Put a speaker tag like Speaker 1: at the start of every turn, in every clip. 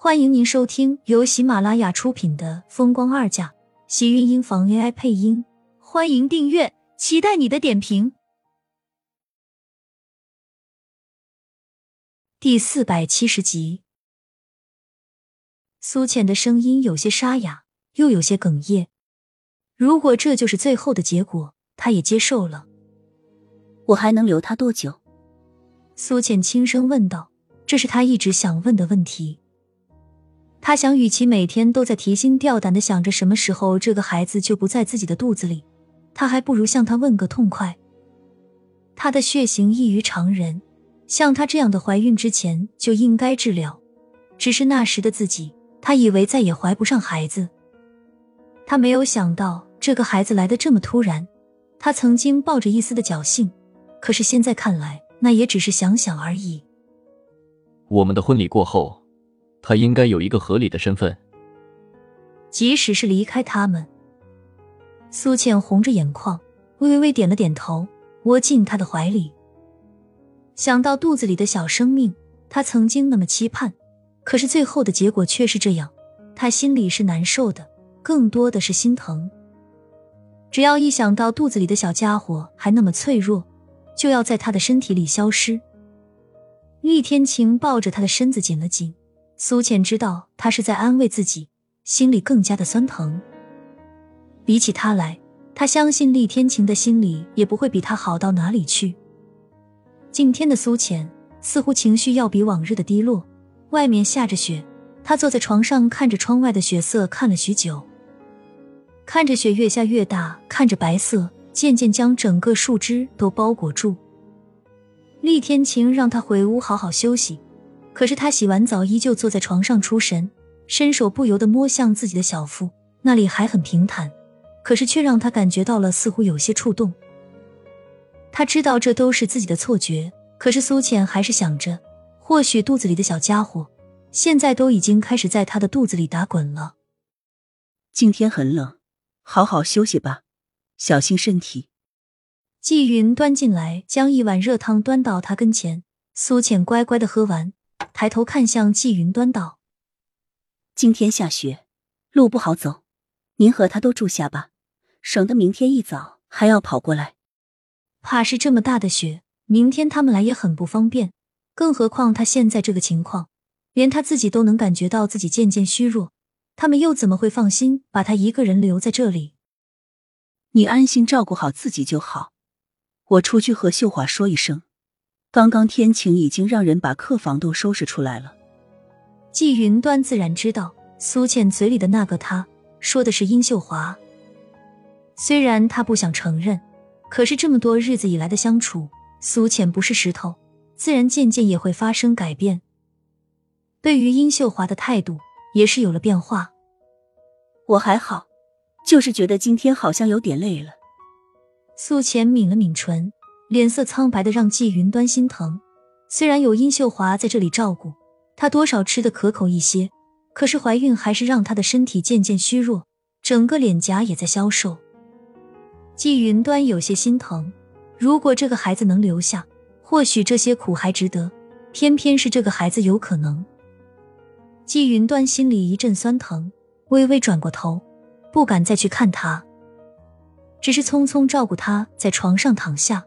Speaker 1: 欢迎您收听由喜马拉雅出品的《风光二嫁》，喜运音房 AI 配音。欢迎订阅，期待你的点评。第四百七十集，苏浅的声音有些沙哑，又有些哽咽。如果这就是最后的结果，他也接受了。
Speaker 2: 我还能留他多久？
Speaker 1: 苏浅轻声问道。这是他一直想问的问题。他想，与其每天都在提心吊胆的想着什么时候这个孩子就不在自己的肚子里，他还不如向他问个痛快。他的血型异于常人，像他这样的怀孕之前就应该治疗。只是那时的自己，他以为再也怀不上孩子。他没有想到这个孩子来的这么突然。他曾经抱着一丝的侥幸，可是现在看来，那也只是想想而已。
Speaker 3: 我们的婚礼过后，他应该有一个合理的身份。
Speaker 1: 即使是离开他们，苏倩红着眼眶，微微点了点头，窝进他的怀里。想到肚子里的小生命，他曾经那么期盼，可是最后的结果却是这样，他心里是难受的，更多的是心疼。只要一想到肚子里的小家伙还那么脆弱，就要在他的身体里消失。厉天晴抱着他的身子紧了紧，苏浅知道他是在安慰自己，心里更加的酸疼。比起他来，他相信厉天晴的心里也不会比他好到哪里去。今天的苏浅似乎情绪要比往日的低落。外面下着雪，他坐在床上看着窗外的雪色，看了许久，看着雪越下越大，看着白色渐渐将整个树枝都包裹住。厉天晴让他回屋好好休息，可是他洗完澡依旧坐在床上出神，伸手不由得摸向自己的小腹，那里还很平坦，可是却让他感觉到了似乎有些触动。他知道这都是自己的错觉，可是苏浅还是想着，或许肚子里的小家伙现在都已经开始在他的肚子里打滚了。
Speaker 2: 今天很冷，好好休息吧，小心身体。
Speaker 1: 季云端进来，将一碗热汤端到他跟前。苏浅乖乖的喝完，抬头看向季云端道：“
Speaker 2: 今天下雪，路不好走，您和他都住下吧，省得明天一早还要跑过来。
Speaker 1: 怕是这么大的雪，明天他们来也很不方便。更何况他现在这个情况，连他自己都能感觉到自己渐渐虚弱，他们又怎么会放心把他一个人留在这里？
Speaker 2: 你安心照顾好自己就好。”我出去和秀华说一声，刚刚天晴已经让人把客房都收拾出来了。
Speaker 1: 季云端自然知道苏倩嘴里的那个他说的是殷秀华，虽然他不想承认，可是这么多日子以来的相处，苏倩不是石头，自然渐渐也会发生改变。对于殷秀华的态度也是有了变化。
Speaker 2: 我还好，就是觉得今天好像有点累了。
Speaker 1: 苏浅抿了抿唇，脸色苍白的让季云端心疼。虽然有殷秀华在这里照顾，她多少吃的可口一些，可是怀孕还是让她的身体渐渐虚弱，整个脸颊也在消瘦。季云端有些心疼，如果这个孩子能留下，或许这些苦还值得。偏偏是这个孩子有可能。季云端心里一阵酸疼，微微转过头，不敢再去看他。只是匆匆照顾他在床上躺下，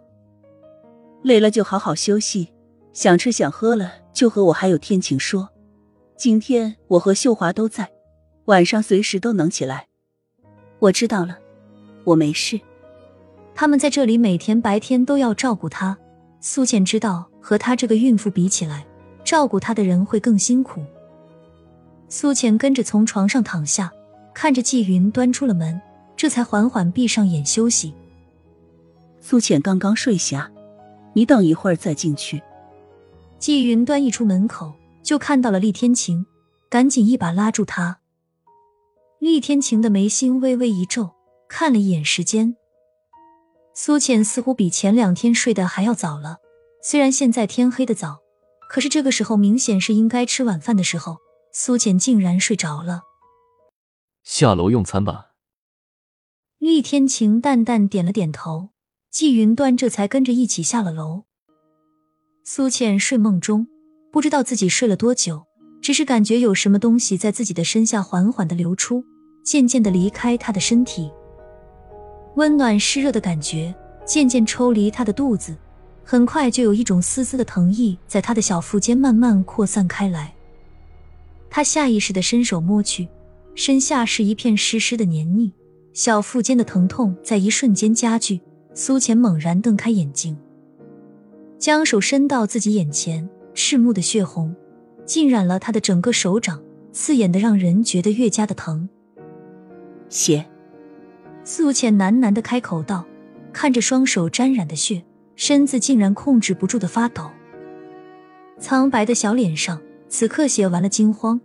Speaker 2: 累了就好好休息，想吃想喝了就和我还有天晴说。今天我和秀华都在，晚上随时都能起来。我知道了，我没事。
Speaker 1: 他们在这里每天白天都要照顾她。苏浅知道和她这个孕妇比起来，照顾她的人会更辛苦。苏浅跟着从床上躺下，看着季云端出了门。这才缓缓闭上眼休息。
Speaker 2: 苏浅刚刚睡下，你等一会儿再进去。
Speaker 1: 季云端一出门口就看到了厉天晴，赶紧一把拉住他。厉天晴的眉心微微一皱，看了一眼时间，苏浅似乎比前两天睡得还要早了。虽然现在天黑的早，可是这个时候明显是应该吃晚饭的时候，苏浅竟然睡着了。
Speaker 3: 下楼用餐吧。
Speaker 1: 厉天晴淡淡点了点头，季云端这才跟着一起下了楼。苏倩睡梦中，不知道自己睡了多久，只是感觉有什么东西在自己的身下缓缓的流出，渐渐的离开她的身体。温暖湿热的感觉渐渐抽离她的肚子，很快就有一种丝丝的疼意在她的小腹间慢慢扩散开来。她下意识的伸手摸去，身下是一片湿湿的黏腻，小腹间的疼痛在一瞬间加剧。苏浅猛然瞪开眼睛，将手伸到自己眼前，赤目的血红浸染了他的整个手掌，刺眼的让人觉得越加的疼。
Speaker 2: 血。
Speaker 1: 苏浅喃喃的开口道，看着双手沾染的血，身子竟然控制不住的发抖。苍白的小脸上此刻写完了惊慌，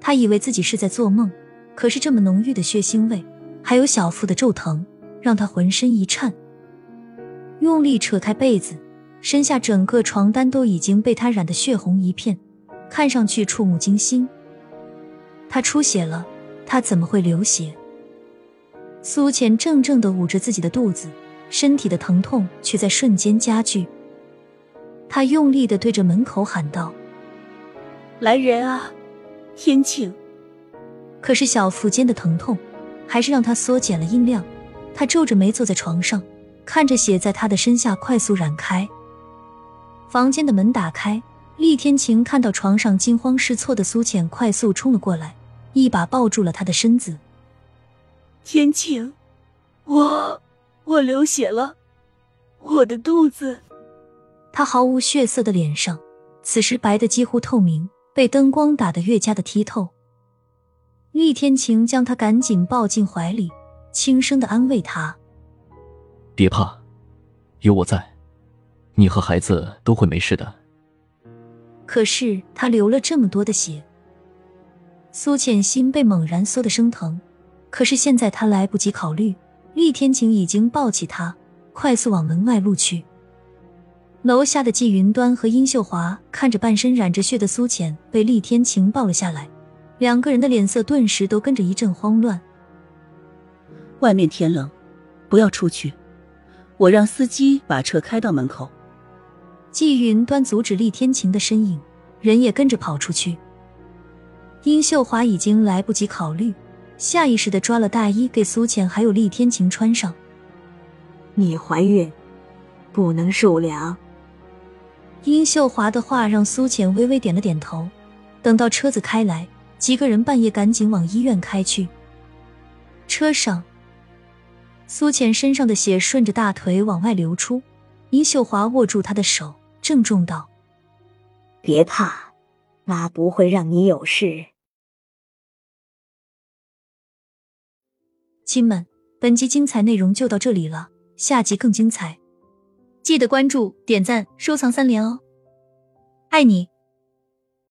Speaker 1: 他以为自己是在做梦，可是这么浓郁的血腥味，还有小腹的骤疼，让他浑身一颤。用力扯开被子，身下整个床单都已经被他染得血红一片，看上去触目惊心。他出血了，他怎么会流血？苏浅怔怔的捂着自己的肚子，身体的疼痛却在瞬间加剧。他用力的对着门口喊道：“
Speaker 2: 来人啊，天晴！”
Speaker 1: 可是小腹间的疼痛还是让他缩减了音量。他皱着眉坐在床上。看着血在他的身下快速染开，房间的门打开，厉天晴看到床上惊慌失措的苏浅，快速冲了过来，一把抱住了他的身子。
Speaker 2: 天晴，我我流血了，我的肚子。
Speaker 1: 他毫无血色的脸上，此时白的几乎透明，被灯光打得越加的剔透。厉天晴将他赶紧抱进怀里，轻声的安慰他。
Speaker 3: 别怕，有我在，你和孩子都会没事的。
Speaker 1: 可是他流了这么多的血，苏浅心被猛然缩得生疼。可是现在他来不及考虑，厉天晴已经抱起他，快速往门外路去。楼下的季云端和殷秀华看着半身染着血的苏浅被厉天晴抱了下来，两个人的脸色顿时都跟着一阵慌乱。
Speaker 2: 外面天冷，不要出去。我让司机把车开到门口。
Speaker 1: 季云端阻止厉天晴的身影，人也跟着跑出去。殷秀华已经来不及考虑，下意识的抓了大衣给苏浅还有厉天晴穿上。
Speaker 4: 你怀孕，不能受凉。
Speaker 1: 殷秀华的话让苏浅微微点了点头。等到车子开来，几个人半夜赶紧往医院开去。车上。苏浅身上的血顺着大腿往外流出，殷秀华握住她的手，郑重道：“
Speaker 4: 别怕，妈不会让你有事。”
Speaker 1: 亲们，本集精彩内容就到这里了，下集更精彩，记得关注、点赞、收藏三连哦！爱你。